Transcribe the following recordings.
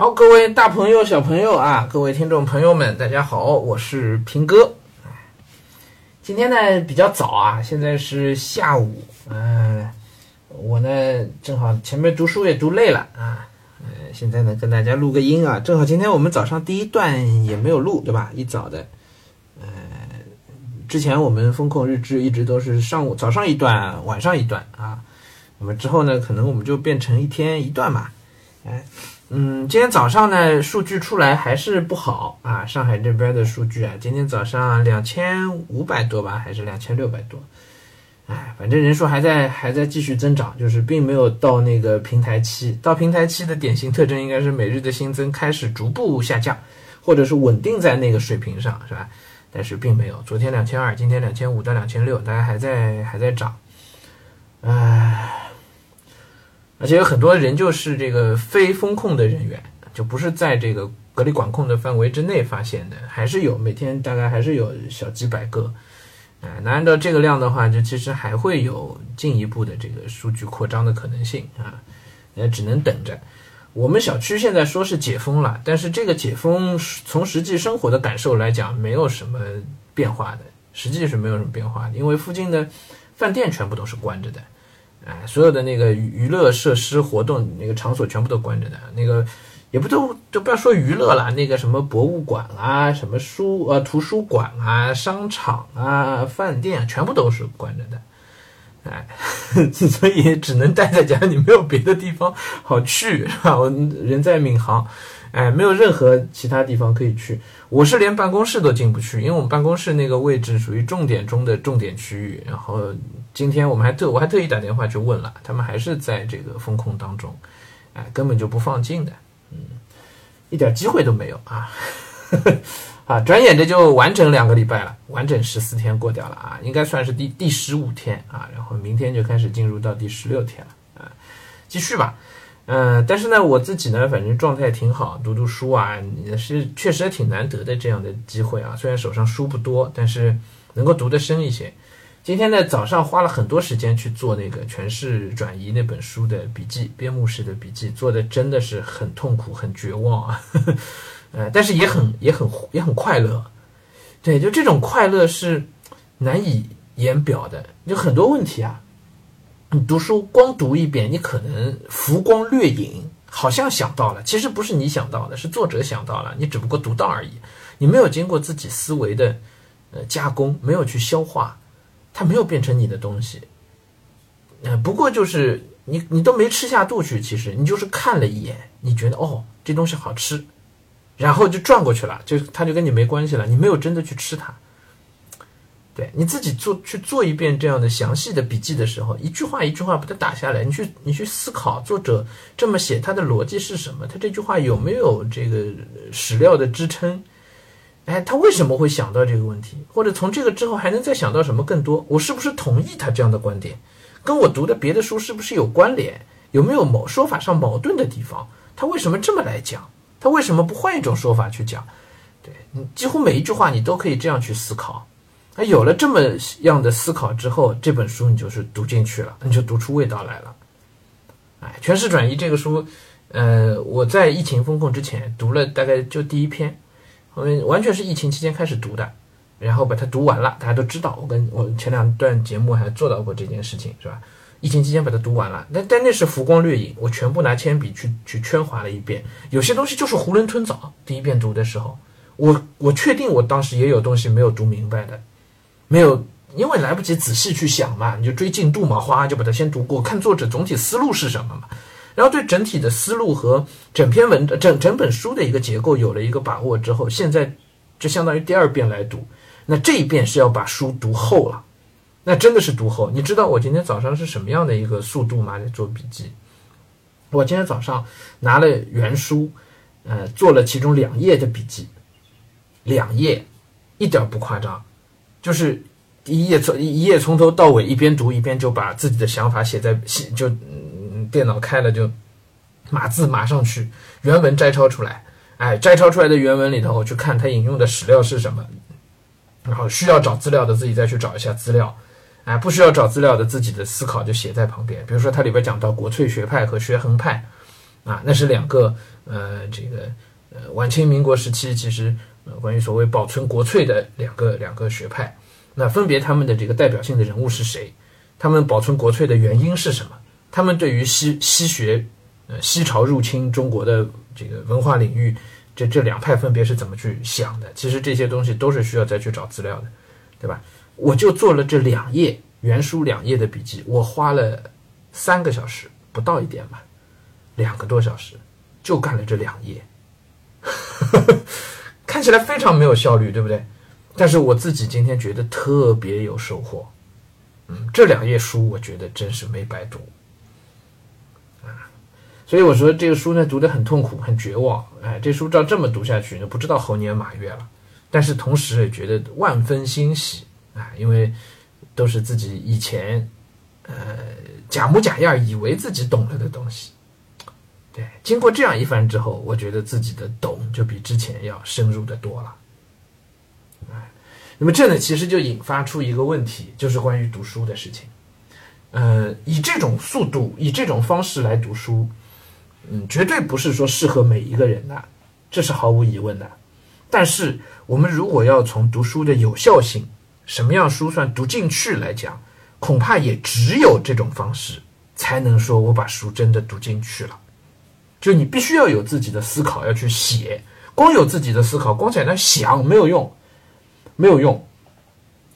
好，各位大朋友、小朋友啊，各位听众朋友们，大家好，我是平哥。今天呢比较早啊，现在是下午，嗯、我呢正好前面读书也读累了啊，呃，现在呢跟大家录个音啊，正好今天我们早上第一段也没有录，对吧？一早的，呃，之前我们风控日志一直都是上午早上一段，晚上一段啊，那么之后呢，可能我们就变成一天一段嘛，哎。嗯，今天早上呢，数据出来还是不好啊。上海这边的数据啊，今天早上两千五百多吧，还是两千六百多？哎，反正人数还在还在继续增长，就是并没有到那个平台期。到平台期的典型特征应该是每日的新增开始逐步下降，或者是稳定在那个水平上，是吧？但是并没有，昨天两千二，今天两千五到两千六，大家还在还在涨，唉。而且有很多人就是这个非风控的人员，就不是在这个隔离管控的范围之内发现的，还是有每天大概还是有小几百个，哎，那按照这个量的话，就其实还会有进一步的这个数据扩张的可能性啊，那只能等着。我们小区现在说是解封了，但是这个解封从实际生活的感受来讲，没有什么变化的，实际是没有什么变化的，因为附近的饭店全部都是关着的。哎，所有的那个娱乐设施、活动那个场所全部都关着的，那个也不都就不要说娱乐了，那个什么博物馆啊、什么书呃图书馆啊、商场啊、饭店全部都是关着的。哎，所以只能待在家里，没有别的地方好去，是吧？我人在闵行，哎，没有任何其他地方可以去。我是连办公室都进不去，因为我们办公室那个位置属于重点中的重点区域，然后。今天我们还特我还特意打电话去问了，他们还是在这个风控当中，哎，根本就不放进的，嗯，一点机会都没有啊，啊，转眼这就完整两个礼拜了，完整十四天过掉了啊，应该算是第第十五天啊，然后明天就开始进入到第十六天了啊，继续吧，嗯，但是呢，我自己呢，反正状态挺好，读读书啊，也是确实挺难得的这样的机会啊，虽然手上书不多，但是能够读得深一些。今天呢，早上花了很多时间去做那个《诠释转移》那本书的笔记，编目式的笔记，做的真的是很痛苦、很绝望啊，呃，但是也很、也很、也很快乐。对，就这种快乐是难以言表的。就很多问题啊，你读书光读一遍，你可能浮光掠影，好像想到了，其实不是你想到的，是作者想到了，你只不过读到而已，你没有经过自己思维的呃加工，没有去消化。它没有变成你的东西，呃，不过就是你你都没吃下肚去，其实你就是看了一眼，你觉得哦这东西好吃，然后就转过去了，就它就跟你没关系了，你没有真的去吃它。对你自己做去做一遍这样的详细的笔记的时候，一句话一句话把它打下来，你去你去思考作者这么写他的逻辑是什么，他这句话有没有这个史料的支撑？哎，他为什么会想到这个问题？或者从这个之后还能再想到什么更多？我是不是同意他这样的观点？跟我读的别的书是不是有关联？有没有某说法上矛盾的地方？他为什么这么来讲？他为什么不换一种说法去讲？对你几乎每一句话你都可以这样去思考。那有了这么样的思考之后，这本书你就是读进去了，你就读出味道来了。哎，诠释转移这个书，呃，我在疫情风控之前读了大概就第一篇。我们完全是疫情期间开始读的，然后把它读完了。大家都知道，我跟我前两段节目还做到过这件事情，是吧？疫情期间把它读完了，但但那是浮光掠影，我全部拿铅笔去去圈划了一遍。有些东西就是囫囵吞枣。第一遍读的时候，我我确定我当时也有东西没有读明白的，没有，因为来不及仔细去想嘛，你就追进度嘛，哗就把它先读过，看作者总体思路是什么嘛。然后对整体的思路和整篇文整整本书的一个结构有了一个把握之后，现在就相当于第二遍来读。那这一遍是要把书读厚了，那真的是读厚。你知道我今天早上是什么样的一个速度吗？在做笔记。我今天早上拿了原书，呃，做了其中两页的笔记，两页，一点不夸张，就是一页从一页从头到尾一边读一边就把自己的想法写在写就。电脑开了就码字码上去，原文摘抄出来，哎，摘抄出来的原文里头，我去看他引用的史料是什么，然后需要找资料的自己再去找一下资料，哎，不需要找资料的自己的思考就写在旁边。比如说它里边讲到国粹学派和学衡派，啊，那是两个呃这个呃晚清民国时期其实关于所谓保存国粹的两个两个学派，那分别他们的这个代表性的人物是谁？他们保存国粹的原因是什么？他们对于西西学呃西朝入侵中国的这个文化领域，这这两派分别是怎么去想的？其实这些东西都是需要再去找资料的，对吧？我就做了这两页原书两页的笔记，我花了三个小时不到一点吧，两个多小时就干了这两页，看起来非常没有效率，对不对？但是我自己今天觉得特别有收获，嗯，这两页书我觉得真是没白读啊。所以我说这个书呢读得很痛苦很绝望，哎，这书照这么读下去呢，不知道猴年马月了。但是同时也觉得万分欣喜啊，因为都是自己以前呃假模假样以为自己懂了的东西。对，经过这样一番之后，我觉得自己的懂就比之前要深入的多了。哎，那么这呢其实就引发出一个问题，就是关于读书的事情。呃，以这种速度，以这种方式来读书。嗯，绝对不是说适合每一个人的，这是毫无疑问的。但是，我们如果要从读书的有效性，什么样书算读进去来讲，恐怕也只有这种方式，才能说我把书真的读进去了。就你必须要有自己的思考，要去写。光有自己的思考，光在那想没有用，没有用。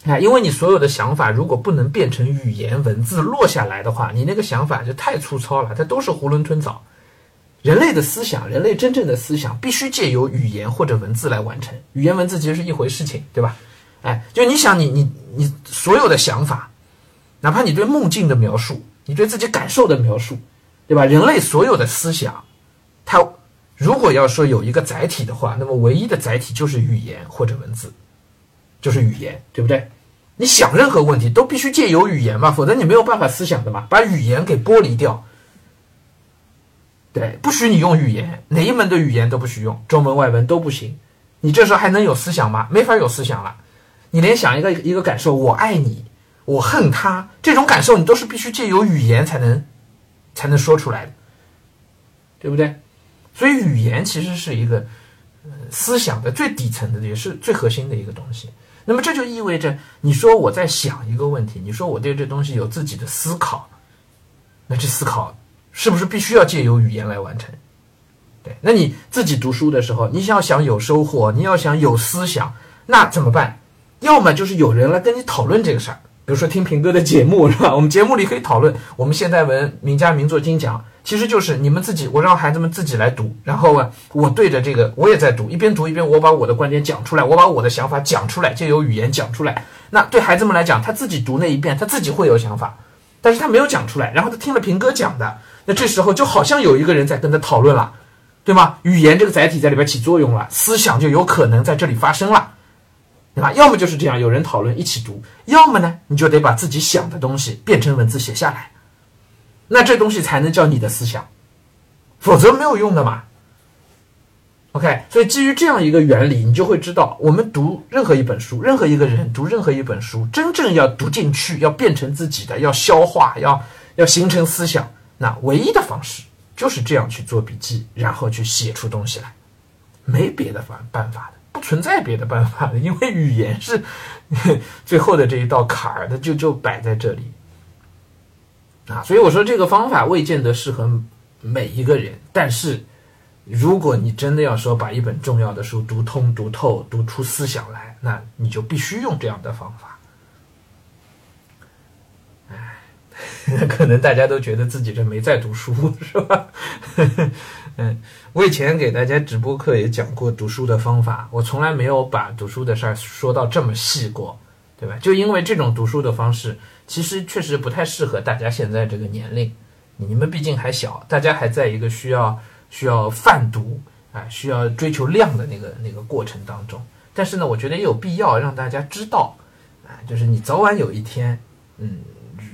哎，因为你所有的想法如果不能变成语言文字落下来的话，你那个想法就太粗糙了，它都是囫囵吞枣。人类的思想，人类真正的思想，必须借由语言或者文字来完成。语言文字其实是一回事情，对吧？哎，就你想，你你你所有的想法，哪怕你对梦境的描述，你对自己感受的描述，对吧？人类所有的思想，它如果要说有一个载体的话，那么唯一的载体就是语言或者文字，就是语言，对不对？你想任何问题都必须借由语言嘛，否则你没有办法思想的嘛。把语言给剥离掉。对，不许你用语言，哪一门的语言都不许用，中文、外文都不行。你这时候还能有思想吗？没法有思想了。你连想一个一个感受，我爱你，我恨他，这种感受你都是必须借由语言才能才能说出来的，对不对？所以语言其实是一个思想的最底层的，也是最核心的一个东西。那么这就意味着，你说我在想一个问题，你说我对这东西有自己的思考，那这思考。是不是必须要借由语言来完成？对，那你自己读书的时候，你要想有收获，你要想有思想，那怎么办？要么就是有人来跟你讨论这个事儿，比如说听平哥的节目，是吧？我们节目里可以讨论我们现代文名家名作精讲，其实就是你们自己，我让孩子们自己来读，然后，我对着这个我也在读，一边读一边我把我的观点讲出来，我把我的想法讲出来，借由语言讲出来。那对孩子们来讲，他自己读那一遍，他自己会有想法，但是他没有讲出来，然后他听了平哥讲的。那这时候就好像有一个人在跟他讨论了，对吗？语言这个载体在里边起作用了，思想就有可能在这里发生了，对吧？要么就是这样，有人讨论一起读；要么呢，你就得把自己想的东西变成文字写下来，那这东西才能叫你的思想，否则没有用的嘛。OK，所以基于这样一个原理，你就会知道，我们读任何一本书，任何一个人读任何一本书，真正要读进去，要变成自己的，要消化，要要形成思想。那唯一的方式就是这样去做笔记，然后去写出东西来，没别的方办法的，不存在别的办法的，因为语言是 最后的这一道坎儿，它就就摆在这里啊。所以我说这个方法未见得适合每一个人，但是如果你真的要说把一本重要的书读通、读透、读出思想来，那你就必须用这样的方法。可能大家都觉得自己这没在读书，是吧？嗯，我以前给大家直播课也讲过读书的方法，我从来没有把读书的事儿说到这么细过，对吧？就因为这种读书的方式，其实确实不太适合大家现在这个年龄。你们毕竟还小，大家还在一个需要需要泛读啊，需要追求量的那个那个过程当中。但是呢，我觉得也有必要让大家知道，啊，就是你早晚有一天，嗯。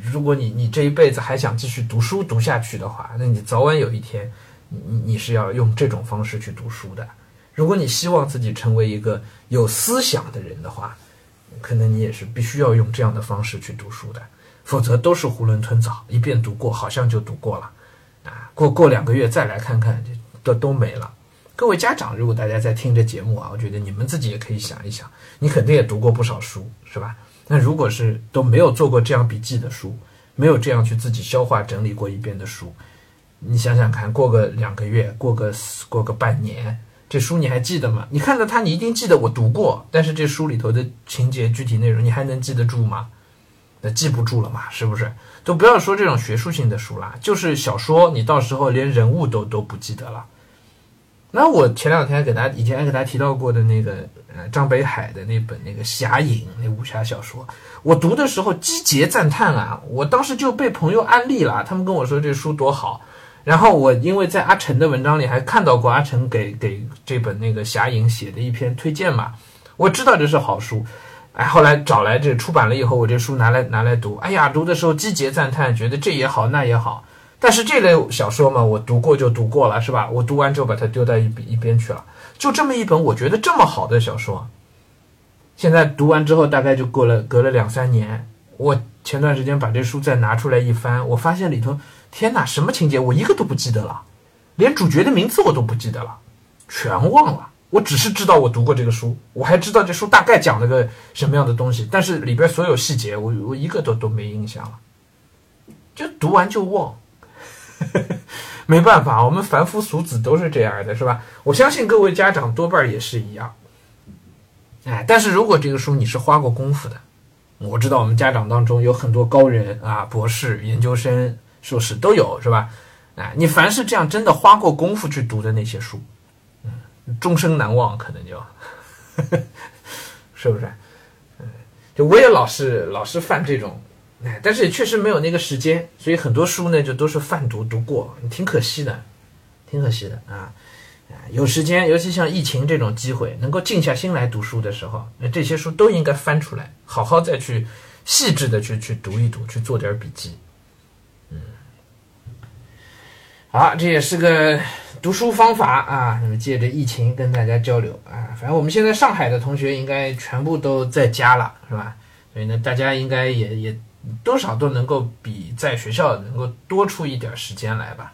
如果你你这一辈子还想继续读书读下去的话，那你早晚有一天，你你是要用这种方式去读书的。如果你希望自己成为一个有思想的人的话，可能你也是必须要用这样的方式去读书的，否则都是囫囵吞枣，一遍读过好像就读过了，啊，过过两个月再来看看，都都没了。各位家长，如果大家在听这节目啊，我觉得你们自己也可以想一想，你肯定也读过不少书，是吧？那如果是都没有做过这样笔记的书，没有这样去自己消化整理过一遍的书，你想想看，过个两个月，过个过个半年，这书你还记得吗？你看到它，你一定记得我读过，但是这书里头的情节、具体内容，你还能记得住吗？那记不住了嘛，是不是？都不要说这种学术性的书啦，就是小说，你到时候连人物都都不记得了。那我前两天给大家以前还给大家提到过的那个呃张北海的那本那个《侠影》那武侠小说，我读的时候击节赞叹啊！我当时就被朋友安利了，他们跟我说这书多好。然后我因为在阿成的文章里还看到过阿成给给这本那个《侠影》写的一篇推荐嘛，我知道这是好书。哎，后来找来这出版了以后，我这书拿来拿来读，哎呀，读的时候击节赞叹，觉得这也好那也好。但是这类小说嘛，我读过就读过了，是吧？我读完之后把它丢在一一边去了。就这么一本我觉得这么好的小说，现在读完之后大概就过了隔了两三年。我前段时间把这书再拿出来一翻，我发现里头，天哪，什么情节我一个都不记得了，连主角的名字我都不记得了，全忘了。我只是知道我读过这个书，我还知道这书大概讲了个什么样的东西，但是里边所有细节我我一个都都没印象了，就读完就忘。没办法，我们凡夫俗子都是这样的，是吧？我相信各位家长多半也是一样。哎，但是如果这个书你是花过功夫的，我知道我们家长当中有很多高人啊，博士、研究生、硕士都有，是吧？哎，你凡是这样真的花过功夫去读的那些书，嗯，终生难忘，可能就，呵 呵是不是？嗯，就我也老是老是犯这种。哎，但是也确实没有那个时间，所以很多书呢就都是泛读读过，挺可惜的，挺可惜的啊！有时间，尤其像疫情这种机会，能够静下心来读书的时候，那这些书都应该翻出来，好好再去细致的去去读一读，去做点笔记。嗯，好，这也是个读书方法啊。那么借着疫情跟大家交流啊，反正我们现在上海的同学应该全部都在家了，是吧？所以呢，大家应该也也。多少都能够比在学校能够多出一点时间来吧，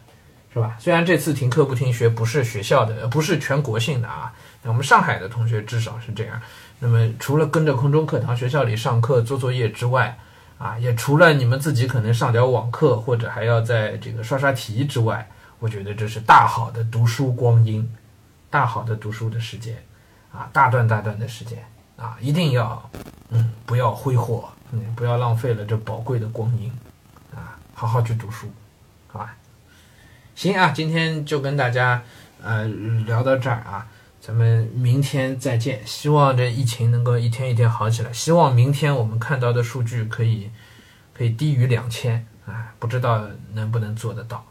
是吧？虽然这次停课不停学不是学校的，不是全国性的啊，那我们上海的同学至少是这样。那么除了跟着空中课堂学校里上课做作业之外，啊，也除了你们自己可能上点网课或者还要在这个刷刷题之外，我觉得这是大好的读书光阴，大好的读书的时间，啊，大段大段的时间啊，一定要，嗯，不要挥霍。嗯，不要浪费了这宝贵的光阴，啊，好好去读书，好吧？行啊，今天就跟大家呃聊到这儿啊，咱们明天再见。希望这疫情能够一天一天好起来，希望明天我们看到的数据可以可以低于两千啊，不知道能不能做得到。